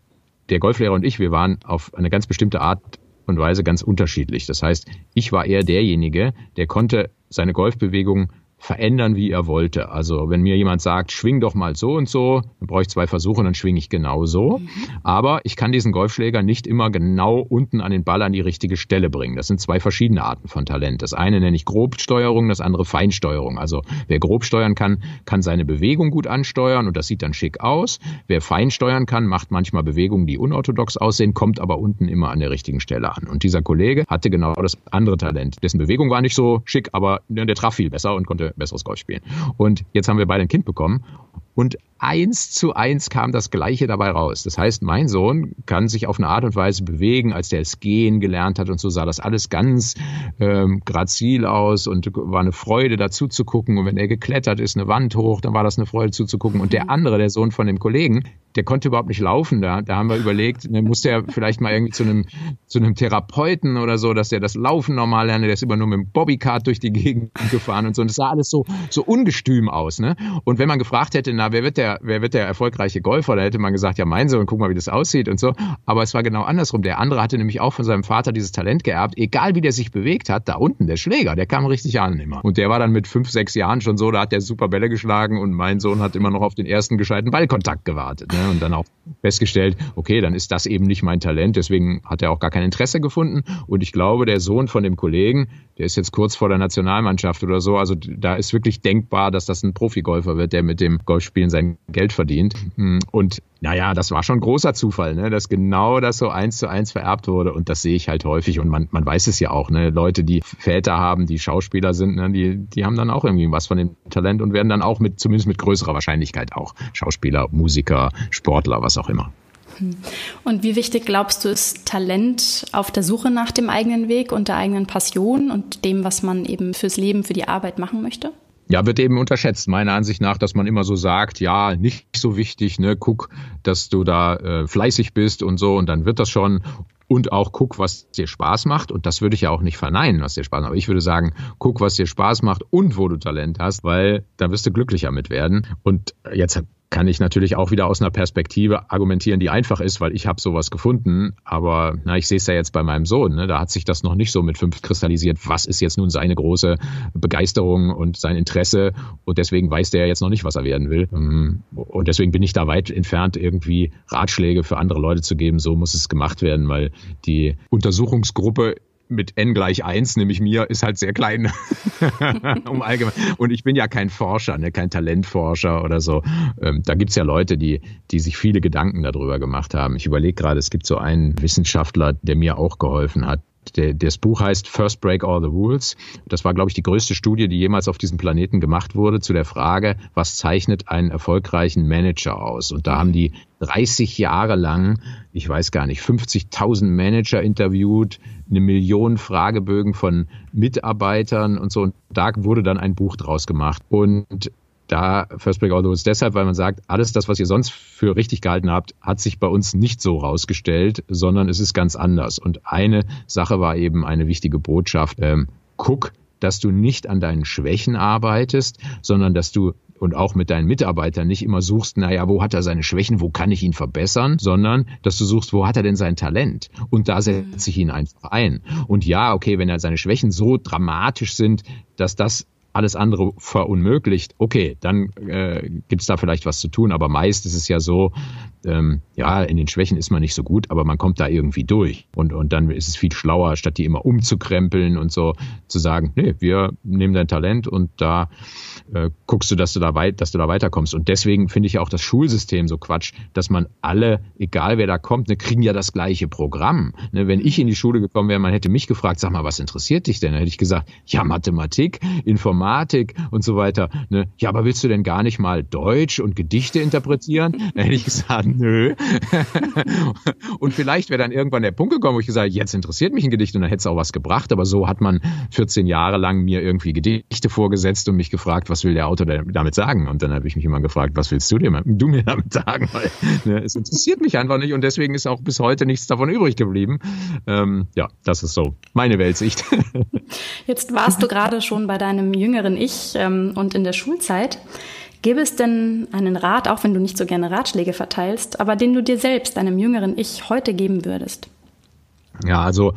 S1: der Golflehrer und ich, wir waren auf eine ganz bestimmte Art und Weise ganz unterschiedlich. Das heißt, ich war eher derjenige, der konnte seine Golfbewegung verändern, wie er wollte. Also wenn mir jemand sagt, schwing doch mal so und so, dann brauche ich zwei Versuche und dann schwinge ich genau so. Mhm. Aber ich kann diesen Golfschläger nicht immer genau unten an den Ball an die richtige Stelle bringen. Das sind zwei verschiedene Arten von Talent. Das eine nenne ich Grobsteuerung, das andere Feinsteuerung. Also wer grob steuern kann, kann seine Bewegung gut ansteuern und das sieht dann schick aus. Wer fein steuern kann, macht manchmal Bewegungen, die unorthodox aussehen, kommt aber unten immer an der richtigen Stelle an. Und dieser Kollege hatte genau das andere Talent. Dessen Bewegung war nicht so schick, aber der traf viel besser und konnte besseres Golf spielen. Und jetzt haben wir beide ein Kind bekommen und eins zu eins kam das Gleiche dabei raus. Das heißt, mein Sohn kann sich auf eine Art und Weise bewegen, als der es gehen gelernt hat und so sah das alles ganz ähm, grazil aus und war eine Freude dazu zu gucken. Und wenn er geklettert ist, eine Wand hoch, dann war das eine Freude zuzugucken. Und der andere, der Sohn von dem Kollegen, der konnte überhaupt nicht laufen. Da, da haben wir überlegt, dann musste er vielleicht mal irgendwie zu einem, zu einem Therapeuten oder so, dass der das Laufen normal lernt. Der ist immer nur mit dem Bobbycard durch die Gegend *laughs* gefahren und so. Und es sah alles so, so ungestüm aus. Ne? Und wenn man gefragt hätte, na, wer wird der, wer wird der erfolgreiche Golfer? Da hätte man gesagt, ja, mein Sohn, guck mal, wie das aussieht und so. Aber es war genau andersrum. Der andere hatte nämlich auch von seinem Vater dieses Talent geerbt. Egal wie der sich bewegt hat, da unten, der Schläger, der kam richtig an immer. Und der war dann mit fünf, sechs Jahren schon so, da hat der super Bälle geschlagen und mein Sohn hat immer noch auf den ersten gescheiten Ballkontakt gewartet. Ne? Und dann auch festgestellt, okay, dann ist das eben nicht mein Talent. Deswegen hat er auch gar kein Interesse gefunden. Und ich glaube, der Sohn von dem Kollegen, der ist jetzt kurz vor der Nationalmannschaft oder so. Also da ist wirklich denkbar, dass das ein Profigolfer wird, der mit dem Golfspielen sein Geld verdient. Hm, und naja, das war schon großer Zufall, ne? dass genau das so eins zu eins vererbt wurde. Und das sehe ich halt häufig. Und man, man weiß es ja auch, ne? Leute, die Väter haben, die Schauspieler sind, ne? die, die haben dann auch irgendwie was von dem Talent und werden dann auch mit, zumindest mit größerer Wahrscheinlichkeit auch Schauspieler, Musiker, Sportler, was auch immer.
S2: Und wie wichtig glaubst du, ist Talent auf der Suche nach dem eigenen Weg und der eigenen Passion und dem, was man eben fürs Leben, für die Arbeit machen möchte?
S1: Ja, wird eben unterschätzt, meiner Ansicht nach, dass man immer so sagt, ja, nicht so wichtig, ne, guck, dass du da äh, fleißig bist und so und dann wird das schon und auch guck, was dir Spaß macht. Und das würde ich ja auch nicht verneinen, was dir Spaß macht. Aber ich würde sagen, guck, was dir Spaß macht und wo du Talent hast, weil da wirst du glücklicher mit werden. Und jetzt kann ich natürlich auch wieder aus einer Perspektive argumentieren, die einfach ist, weil ich habe sowas gefunden. Aber na, ich sehe es ja jetzt bei meinem Sohn. Ne? Da hat sich das noch nicht so mit fünf kristallisiert. Was ist jetzt nun seine große Begeisterung und sein Interesse? Und deswegen weiß der jetzt noch nicht, was er werden will. Ähm, und deswegen bin ich da weit entfernt, irgendwie Ratschläge für andere Leute zu geben. So muss es gemacht werden, weil die Untersuchungsgruppe mit n gleich 1, nämlich mir, ist halt sehr klein. *laughs* um allgemein. Und ich bin ja kein Forscher, ne, kein Talentforscher oder so. Ähm, da gibt's ja Leute, die, die sich viele Gedanken darüber gemacht haben. Ich überlege gerade, es gibt so einen Wissenschaftler, der mir auch geholfen hat. Das Buch heißt First Break All the Rules. Das war, glaube ich, die größte Studie, die jemals auf diesem Planeten gemacht wurde, zu der Frage, was zeichnet einen erfolgreichen Manager aus? Und da haben die 30 Jahre lang, ich weiß gar nicht, 50.000 Manager interviewt, eine Million Fragebögen von Mitarbeitern und so. Und da wurde dann ein Buch draus gemacht. Und da First Break All ist deshalb, weil man sagt, alles das, was ihr sonst für richtig gehalten habt, hat sich bei uns nicht so rausgestellt, sondern es ist ganz anders. Und eine Sache war eben eine wichtige Botschaft. Ähm, guck, dass du nicht an deinen Schwächen arbeitest, sondern dass du und auch mit deinen Mitarbeitern nicht immer suchst, naja, wo hat er seine Schwächen, wo kann ich ihn verbessern, sondern dass du suchst, wo hat er denn sein Talent? Und da setze ich ihn einfach ein. Und ja, okay, wenn er seine Schwächen so dramatisch sind, dass das alles andere verunmöglicht, okay, dann äh, gibt es da vielleicht was zu tun. Aber meist ist es ja so, ähm, ja, in den Schwächen ist man nicht so gut, aber man kommt da irgendwie durch. Und, und dann ist es viel schlauer, statt die immer umzukrempeln und so zu sagen, nee, wir nehmen dein Talent und da äh, guckst du, dass du da weit, dass du da weiterkommst. Und deswegen finde ich auch das Schulsystem so Quatsch, dass man alle, egal wer da kommt, ne, kriegen ja das gleiche Programm. Ne, wenn ich in die Schule gekommen wäre, man hätte mich gefragt, sag mal, was interessiert dich denn? Dann hätte ich gesagt, ja, Mathematik, Informatik und so weiter. Ne? Ja, aber willst du denn gar nicht mal Deutsch und Gedichte interpretieren? Dann *laughs* hätte ich gesagt, nö. *laughs* und vielleicht wäre dann irgendwann der Punkt gekommen, wo ich gesagt jetzt interessiert mich ein Gedicht und dann hätte es auch was gebracht. Aber so hat man 14 Jahre lang mir irgendwie Gedichte vorgesetzt und mich gefragt, was will der Autor damit sagen? Und dann habe ich mich immer gefragt, was willst du, dir, du mir damit sagen? Weil ne, es interessiert mich einfach nicht und deswegen ist auch bis heute nichts davon übrig geblieben. Ähm, ja, das ist so meine Weltsicht. *laughs*
S2: Jetzt warst du gerade schon bei deinem jüngeren Ich ähm, und in der Schulzeit. Gäbe es denn einen Rat, auch wenn du nicht so gerne Ratschläge verteilst, aber den du dir selbst, deinem jüngeren Ich, heute geben würdest?
S1: Ja, also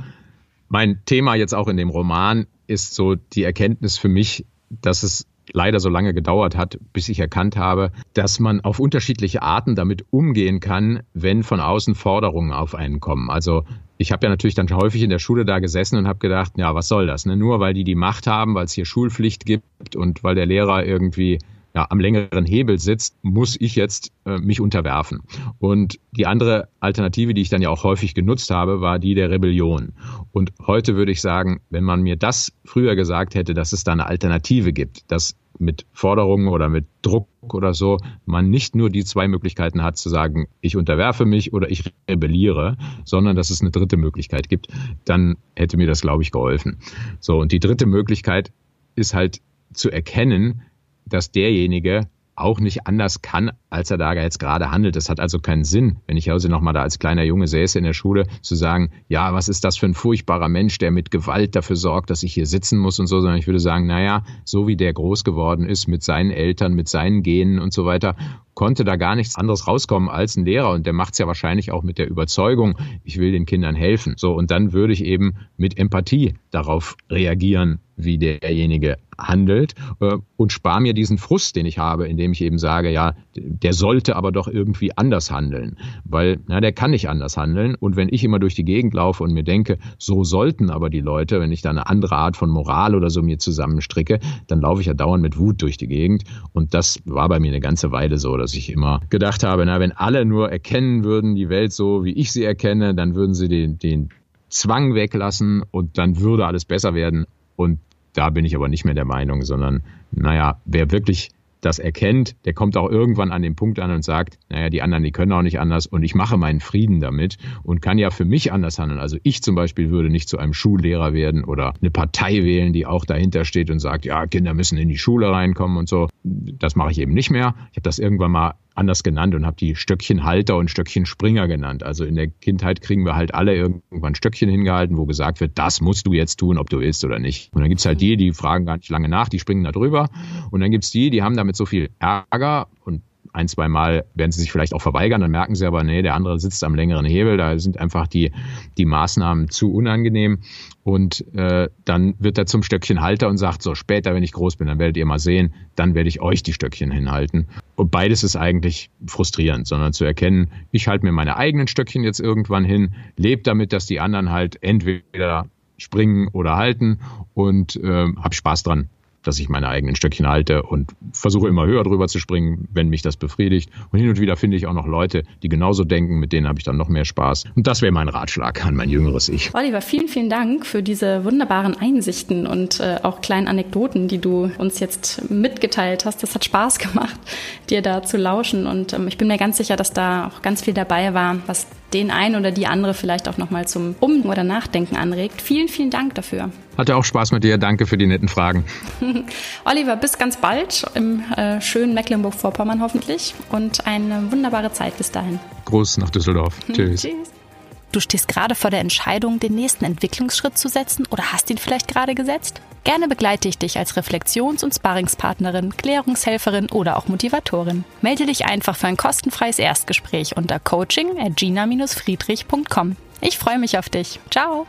S1: mein Thema jetzt auch in dem Roman ist so die Erkenntnis für mich, dass es leider so lange gedauert hat, bis ich erkannt habe, dass man auf unterschiedliche Arten damit umgehen kann, wenn von außen Forderungen auf einen kommen. Also ich habe ja natürlich dann häufig in der Schule da gesessen und habe gedacht, ja, was soll das? Ne? Nur weil die die Macht haben, weil es hier Schulpflicht gibt und weil der Lehrer irgendwie ja, am längeren Hebel sitzt, muss ich jetzt äh, mich unterwerfen. Und die andere Alternative, die ich dann ja auch häufig genutzt habe, war die der Rebellion. Und heute würde ich sagen, wenn man mir das früher gesagt hätte, dass es da eine Alternative gibt, dass mit Forderungen oder mit Druck oder so man nicht nur die zwei Möglichkeiten hat zu sagen, ich unterwerfe mich oder ich rebelliere, sondern dass es eine dritte Möglichkeit gibt, dann hätte mir das, glaube ich, geholfen. So, und die dritte Möglichkeit ist halt zu erkennen, dass derjenige auch nicht anders kann, als er da jetzt gerade handelt. Das hat also keinen Sinn, wenn ich also nochmal da als kleiner Junge säße in der Schule, zu sagen, ja, was ist das für ein furchtbarer Mensch, der mit Gewalt dafür sorgt, dass ich hier sitzen muss und so, sondern ich würde sagen, naja, so wie der groß geworden ist mit seinen Eltern, mit seinen Genen und so weiter, konnte da gar nichts anderes rauskommen als ein Lehrer und der macht es ja wahrscheinlich auch mit der Überzeugung, ich will den Kindern helfen. So, und dann würde ich eben mit Empathie darauf reagieren, wie derjenige handelt äh, und spare mir diesen Frust, den ich habe, indem ich eben sage, ja, der sollte aber doch irgendwie anders handeln, weil na, der kann nicht anders handeln. Und wenn ich immer durch die Gegend laufe und mir denke, so sollten aber die Leute, wenn ich da eine andere Art von Moral oder so mir zusammenstricke, dann laufe ich ja dauernd mit Wut durch die Gegend. Und das war bei mir eine ganze Weile so, dass ich immer gedacht habe, na, wenn alle nur erkennen würden, die Welt so, wie ich sie erkenne, dann würden sie den, den Zwang weglassen und dann würde alles besser werden. Und da bin ich aber nicht mehr der Meinung, sondern naja, wer wirklich das erkennt, der kommt auch irgendwann an den Punkt an und sagt, naja, die anderen, die können auch nicht anders und ich mache meinen Frieden damit und kann ja für mich anders handeln. Also ich zum Beispiel würde nicht zu einem Schullehrer werden oder eine Partei wählen, die auch dahinter steht und sagt, ja, Kinder müssen in die Schule reinkommen und so. Das mache ich eben nicht mehr. Ich habe das irgendwann mal anders genannt und habe die Stöckchenhalter und Stöckchenspringer genannt. Also in der Kindheit kriegen wir halt alle irgendwann Stöckchen hingehalten, wo gesagt wird, das musst du jetzt tun, ob du willst oder nicht. Und dann gibt's halt die, die fragen gar nicht lange nach, die springen da drüber. Und dann gibt's die, die haben damit so viel Ärger und ein, zwei Mal werden sie sich vielleicht auch verweigern, dann merken sie aber, nee, der andere sitzt am längeren Hebel, da sind einfach die, die Maßnahmen zu unangenehm. Und äh, dann wird er zum Stöckchenhalter und sagt, so später, wenn ich groß bin, dann werdet ihr mal sehen, dann werde ich euch die Stöckchen hinhalten. Und beides ist eigentlich frustrierend, sondern zu erkennen, ich halte mir meine eigenen Stöckchen jetzt irgendwann hin, lebe damit, dass die anderen halt entweder springen oder halten und äh, habe Spaß dran dass ich meine eigenen Stöckchen halte und versuche immer höher drüber zu springen, wenn mich das befriedigt. Und hin und wieder finde ich auch noch Leute, die genauso denken, mit denen habe ich dann noch mehr Spaß. Und das wäre mein Ratschlag an mein jüngeres Ich.
S2: Oliver, vielen, vielen Dank für diese wunderbaren Einsichten und äh, auch kleinen Anekdoten, die du uns jetzt mitgeteilt hast. Das hat Spaß *laughs* gemacht, dir da zu lauschen. Und ähm, ich bin mir ganz sicher, dass da auch ganz viel dabei war, was den einen oder die andere vielleicht auch nochmal zum Um- oder Nachdenken anregt. Vielen, vielen Dank dafür.
S1: Hatte auch Spaß mit dir. Danke für die netten Fragen. *laughs*
S2: Oliver, bis ganz bald im äh, schönen Mecklenburg-Vorpommern hoffentlich und eine wunderbare Zeit bis dahin.
S1: Gruß nach Düsseldorf. *laughs* Tschüss. Tschüss.
S2: Du stehst gerade vor der Entscheidung, den nächsten Entwicklungsschritt zu setzen oder hast ihn vielleicht gerade gesetzt? Gerne begleite ich dich als Reflexions- und Sparringspartnerin, Klärungshelferin oder auch Motivatorin. Melde dich einfach für ein kostenfreies Erstgespräch unter coaching at gina-friedrich.com. Ich freue mich auf dich. Ciao!